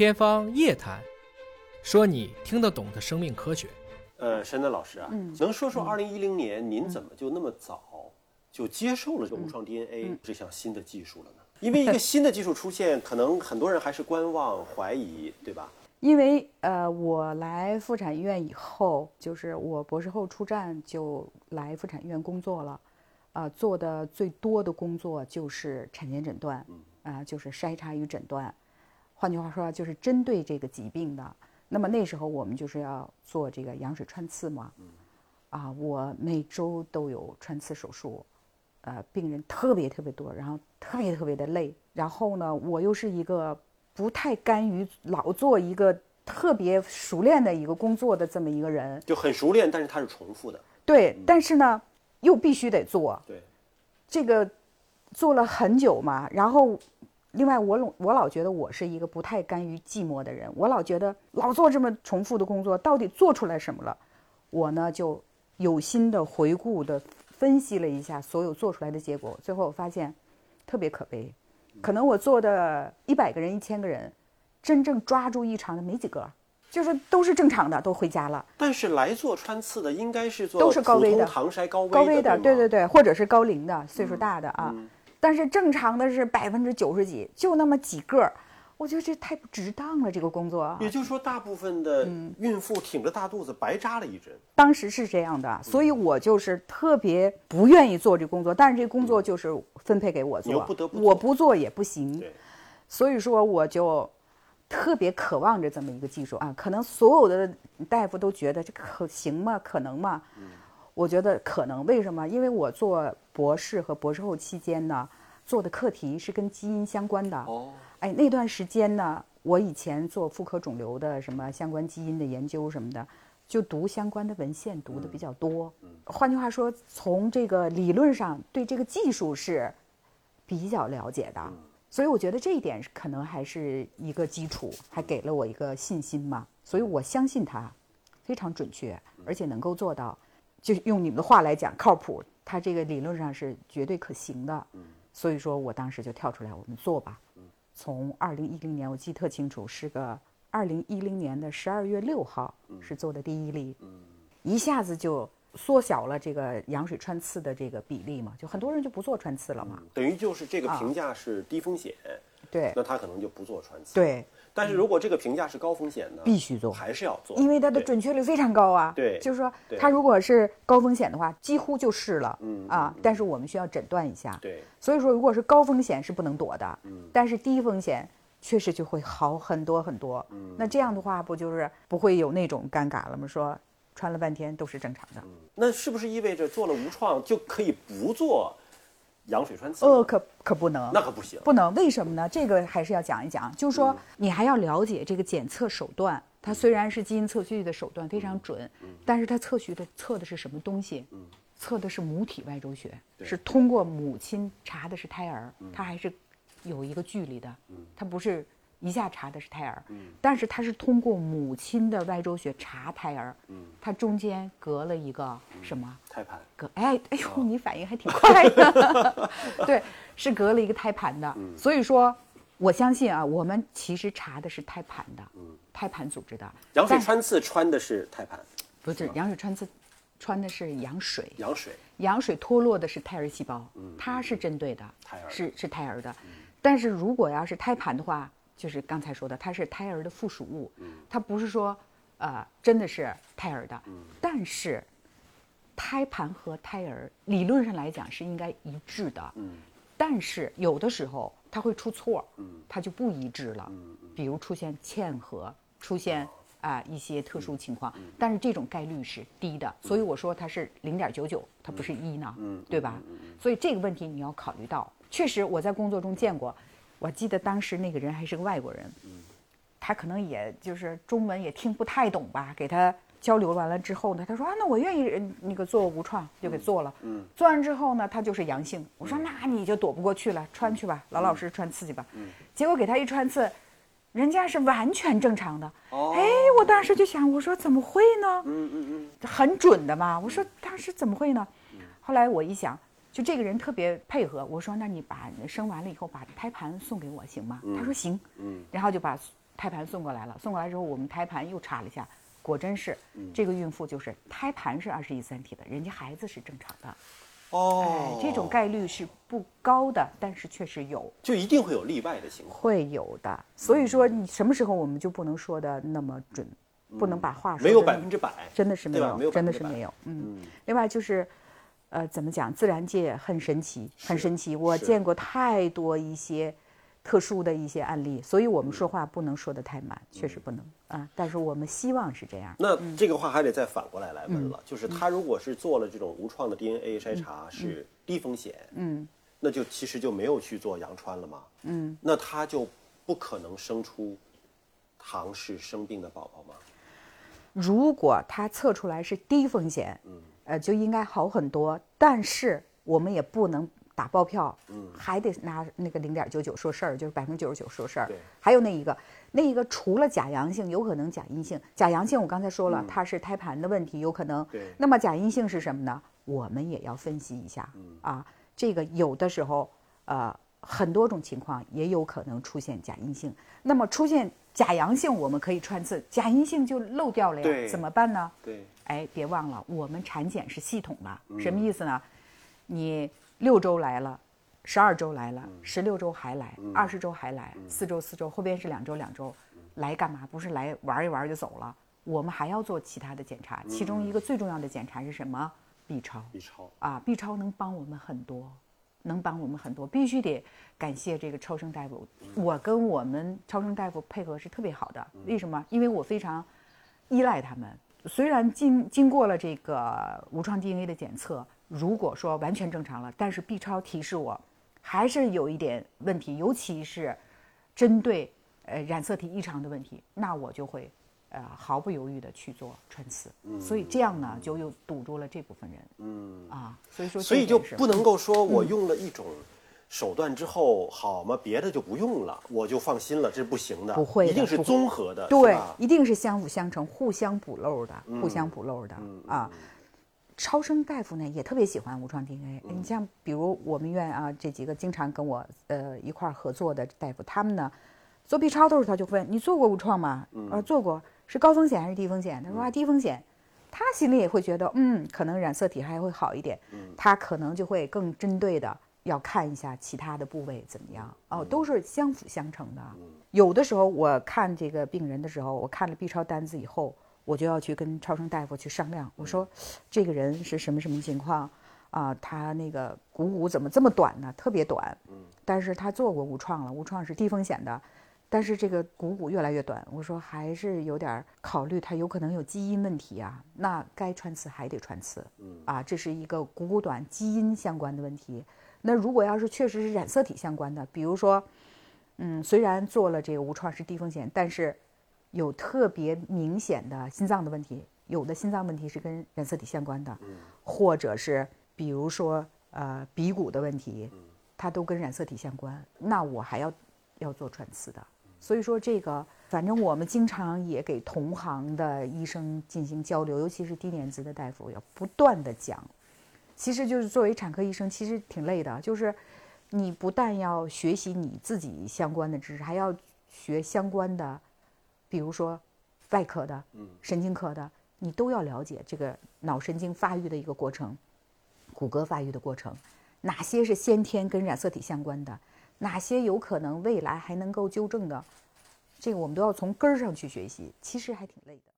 天方夜谭，说你听得懂的生命科学。呃，山南老师啊，嗯能说说二零一零年您怎么就那么早就接受了这个无创嗯 DNA 这项新的技术了呢？因为一个新的技术出现，可能很多人还是观望、怀疑，对吧？因为呃，我来妇产医院以后，就是我博士后出站就来妇产医院工作了，呃，做的最多的工作就是产前诊断，啊、就是筛查与诊断。换句话说，就是针对这个疾病的。那么那时候我们就是要做这个羊水穿刺嘛，啊，我每周都有穿刺手术，呃，病人特别特别多，然后特别特别的累。然后呢，我又是一个不太甘于老做一个特别熟练的一个工作的这么一个人，就很熟练，但是它是重复的。对，但是呢，又必须得做，对，这个做了很久嘛，然后。另外，我老我老觉得我是一个不太甘于寂寞的人，我老觉得老做这么重复的工作，到底做出来什么了？我呢就有心的回顾的分析了一下所有做出来的结果，最后我发现特别可悲，可能我做的一百个人、一千个人，真正抓住异常的没几个，就是都是正常的，都回家了。但是来做穿刺的应该是做都是高危的普通唐筛高危高危的，对对对对，或者是高龄的，岁数大的啊。但是正常的是百分之九十几，就那么几个儿，我觉得这太不值当了，这个工作啊。也就是说，大部分的嗯孕妇挺着大肚子白扎了一针。当时是这样的，所以我就是特别不愿意做这工作，但是这工作就是分配给我做，不得不做我不做也不行。所以说我就特别渴望着这么一个技术啊，可能所有的大夫都觉得这可行吗？可能吗？我觉得可能，为什么？因为我做博士和博士后期间呢，做的课题是跟基因相关的。哦，哎，那段时间呢，我以前做妇科肿瘤的什么相关基因的研究什么的，就读相关的文献读的比较多。换句话说，从这个理论上对这个技术是比较了解的，所以我觉得这一点可能还是一个基础，还给了我一个信心嘛。所以我相信它非常准确，而且能够做到，就是用你们的话来讲，靠谱。它这个理论上是绝对可行的。嗯所以说我当时就跳出来，我们做吧。嗯从二零一零年，我记得特清楚，是个二零一零年的十二月六号是做的第一例，嗯一下子就缩小了这个羊水穿刺的这个比例嘛，就很多人就不做穿刺了嘛。等于就是这个啊评价是低风险，对那他可能就不做穿刺。，对，但是如果这个评价是高风险的，必须做还是要做，因为它的准确率非常高啊。对就是说它如果是高风险的话，几乎就是了。嗯啊，但是我们需要诊断一下。对，所以说，如果是高风险是不能躲的，嗯但是低风险确实就会好很多很多。嗯那这样的话，不就是不会有那种尴尬了吗？说穿了半天都是正常的，那是不是意味着做了无创就可以不做羊水穿刺呢？呃，可可不能，那可不行。不能，为什么呢？这个还是要讲一讲，就是说你还要了解这个检测手段。它虽然是基因测序的手段非常准，但是它测序的测的是什么东西？测的是母体外周血，是通过母亲查的是胎儿，它还是有一个距离的，它不是一下查的是胎儿，但是他是通过母亲的外周血查胎儿，他中间隔了一个什么？胎盘，隔哎哎呦，你反应还挺快的，对，是隔了一个胎盘的，所以说我相信啊，我们其实查的是胎盘的，胎盘组织的，羊水穿刺穿的是胎盘，不是羊水穿刺，穿的是羊水，羊水，羊水脱落的是胎儿细胞，它是针对的，胎儿的。是是胎儿的，但是如果要是胎盘的话，就是刚才说的，它是胎儿的附属物，它不是说呃真的是胎儿的，但是胎盘和胎儿理论上来讲是应该一致的，但是有的时候它会出错，它就不一致了，比如出现嵌合，出现啊、一些特殊情况，但是这种概率是低的，所以我说它是零点九九，它不是一呢，对吧？所以这个问题你要考虑到。确实我在工作中见过，我记得当时那个人还是个外国人，他可能也就是中文也听不太懂吧，给他交流完了之后呢，他说啊，那我愿意呃那个做无创，就给做了。嗯，做完之后呢，他就是阳性。我说那你就躲不过去了，穿去吧，老老实实穿刺去吧。嗯，结果给他一穿刺，人家是完全正常的。哦哎，我当时就想，我说怎么会呢？嗯嗯嗯，很准的嘛。我说当时怎么会呢？后来我一想，就这个人特别配合，我说那你把生完了以后把胎盘送给我行吗？他说行。嗯，然后就把胎盘送过来了，送过来之后我们胎盘又查了一下，果真是这个孕妇就是胎盘是二十一三体的，人家孩子是正常的。哦哎，，这种概率是不高的，但是确实有，就一定会有例外的情况。会有的。所以说，你什么时候我们就不能说的那么准，不能把话说没有百分之百，真的是没有，没有真的是没有。嗯，另外就是，呃，怎么讲？自然界很神奇，很神奇。我见过太多一些特殊的一些案例，所以我们说话不能说的太满，确实不能啊。但是我们希望是这样。那这个话还得再反过来来问嗯了，就是他如果是做了这种无创的 DNA 筛查是低风险，嗯，那就其实就没有去做羊穿了吗？嗯，那他就不可能生出唐氏生病的宝宝吗？如果他测出来是低风险，呃，就应该好很多。但是我们也不能打包票，还得拿那个零点九九说事儿，就是百分之九十九说事儿对。还有那一个，那一个除了假阳性，有可能假阴性。假阳性我刚才说了，它是胎盘的问题，有可能。对那么假阴性是什么呢？我们也要分析一下啊。这个有的时候，呃，很多种情况也有可能出现假阴性。那么出现假阳性，我们可以穿刺，假阴性就漏掉了呀，怎么办呢？对，哎，别忘了，我们产检是系统的，什么意思呢？你六周来了，十二周来了，十六周还来，二十周还来，四周四周，后边是两周两周，来干嘛？不是来玩一玩就走了，我们还要做其他的检查，其中一个最重要的检查是什么？B 超。B 超，啊，B 超能帮我们很多，能帮我们很多，必须得感谢这个超声大夫。我跟我们超声大夫配合是特别好的，为什么？因为我非常依赖他们。虽然经经过了这个无创 DNA 的检测，如果说完全正常了，但是 B 超提示我还是有一点问题，尤其是针对呃染色体异常的问题，那我就会呃毫不犹豫的去做穿刺。所以这样呢，就又堵住了这部分人。嗯，啊，所以说所以就不能够说我用了一种手段之后好嘛，别的就不用了，我就放心了，这是不行的，不会的一定是综合的，对，一定是相辅相成、互相补漏的、互相补漏的、啊。超声大夫呢也特别喜欢无创 DNA，、你像比如我们院啊这几个经常跟我呃一块儿合作的大夫，他们呢做 B 超的时候他就问你做过无创吗？啊做过，是高风险还是低风险？他说啊低风险，他心里也会觉得嗯可能染色体还会好一点，他可能就会更针对的要看一下其他的部位怎么样哦，都是相辅相成的。有的时候我看这个病人的时候，我看了 B 超单子以后，我就要去跟超声大夫去商量。我说，这个人是什么什么情况啊？他那个股骨怎么这么短呢？特别短。但是他做过无创了，无创是低风险的，但是这个股骨越来越短。我说还是有点考虑，它有可能有基因问题啊。那该穿刺还得穿刺。啊，这是一个股骨短基因相关的问题。那如果要是确实是染色体相关的，比如说。嗯，虽然做了这个无创是低风险，但是有特别明显的心脏的问题，有的心脏问题是跟染色体相关的，或者是比如说呃鼻骨的问题，它都跟染色体相关，那我还要要做穿刺的。所以说这个，反正我们经常也给同行的医生进行交流，尤其是低年资的大夫，要不断的讲。其实就是作为产科医生，其实挺累的，就是。你不但要学习你自己相关的知识，还要学相关的，比如说外科的、神经科的，你都要了解这个脑神经发育的一个过程，骨骼发育的过程，哪些是先天跟染色体相关的，哪些有可能未来还能够纠正的，这个我们都要从根儿上去学习，其实还挺累的。